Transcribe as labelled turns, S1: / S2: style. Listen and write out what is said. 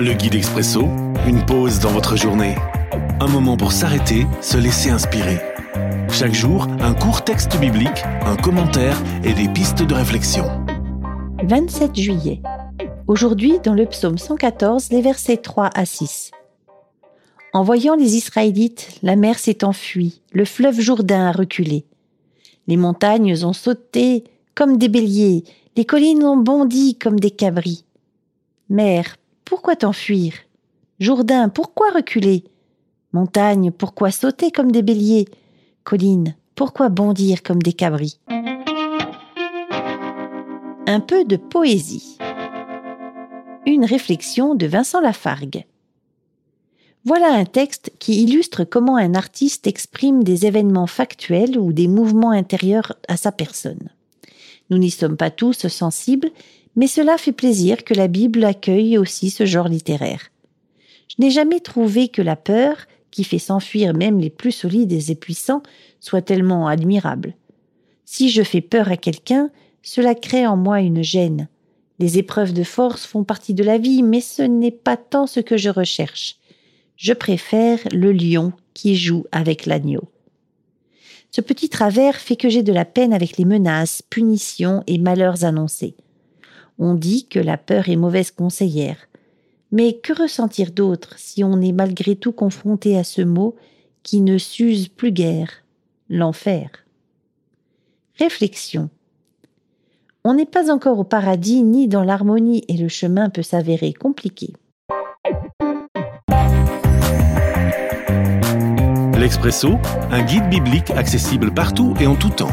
S1: Le guide expresso, une pause dans votre journée. Un moment pour s'arrêter, se laisser inspirer. Chaque jour, un court texte biblique, un commentaire et des pistes de réflexion.
S2: 27 juillet. Aujourd'hui, dans le psaume 114, les versets 3 à 6. En voyant les Israélites, la mer s'est enfuie, le fleuve Jourdain a reculé. Les montagnes ont sauté comme des béliers, les collines ont bondi comme des cabris. Mer, pourquoi t'enfuir? Jourdain, pourquoi reculer? Montagne, pourquoi sauter comme des béliers? Colline, pourquoi bondir comme des cabris? Un peu de poésie. Une réflexion de Vincent Lafargue. Voilà un texte qui illustre comment un artiste exprime des événements factuels ou des mouvements intérieurs à sa personne. Nous n'y sommes pas tous sensibles, mais cela fait plaisir que la Bible accueille aussi ce genre littéraire. Je n'ai jamais trouvé que la peur, qui fait s'enfuir même les plus solides et puissants, soit tellement admirable. Si je fais peur à quelqu'un, cela crée en moi une gêne. Les épreuves de force font partie de la vie, mais ce n'est pas tant ce que je recherche. Je préfère le lion qui joue avec l'agneau. Ce petit travers fait que j'ai de la peine avec les menaces, punitions et malheurs annoncés. On dit que la peur est mauvaise conseillère. Mais que ressentir d'autre si on est malgré tout confronté à ce mot qui ne s'use plus guère, l'enfer Réflexion. On n'est pas encore au paradis ni dans l'harmonie et le chemin peut s'avérer compliqué.
S1: L'Expresso, un guide biblique accessible partout et en tout temps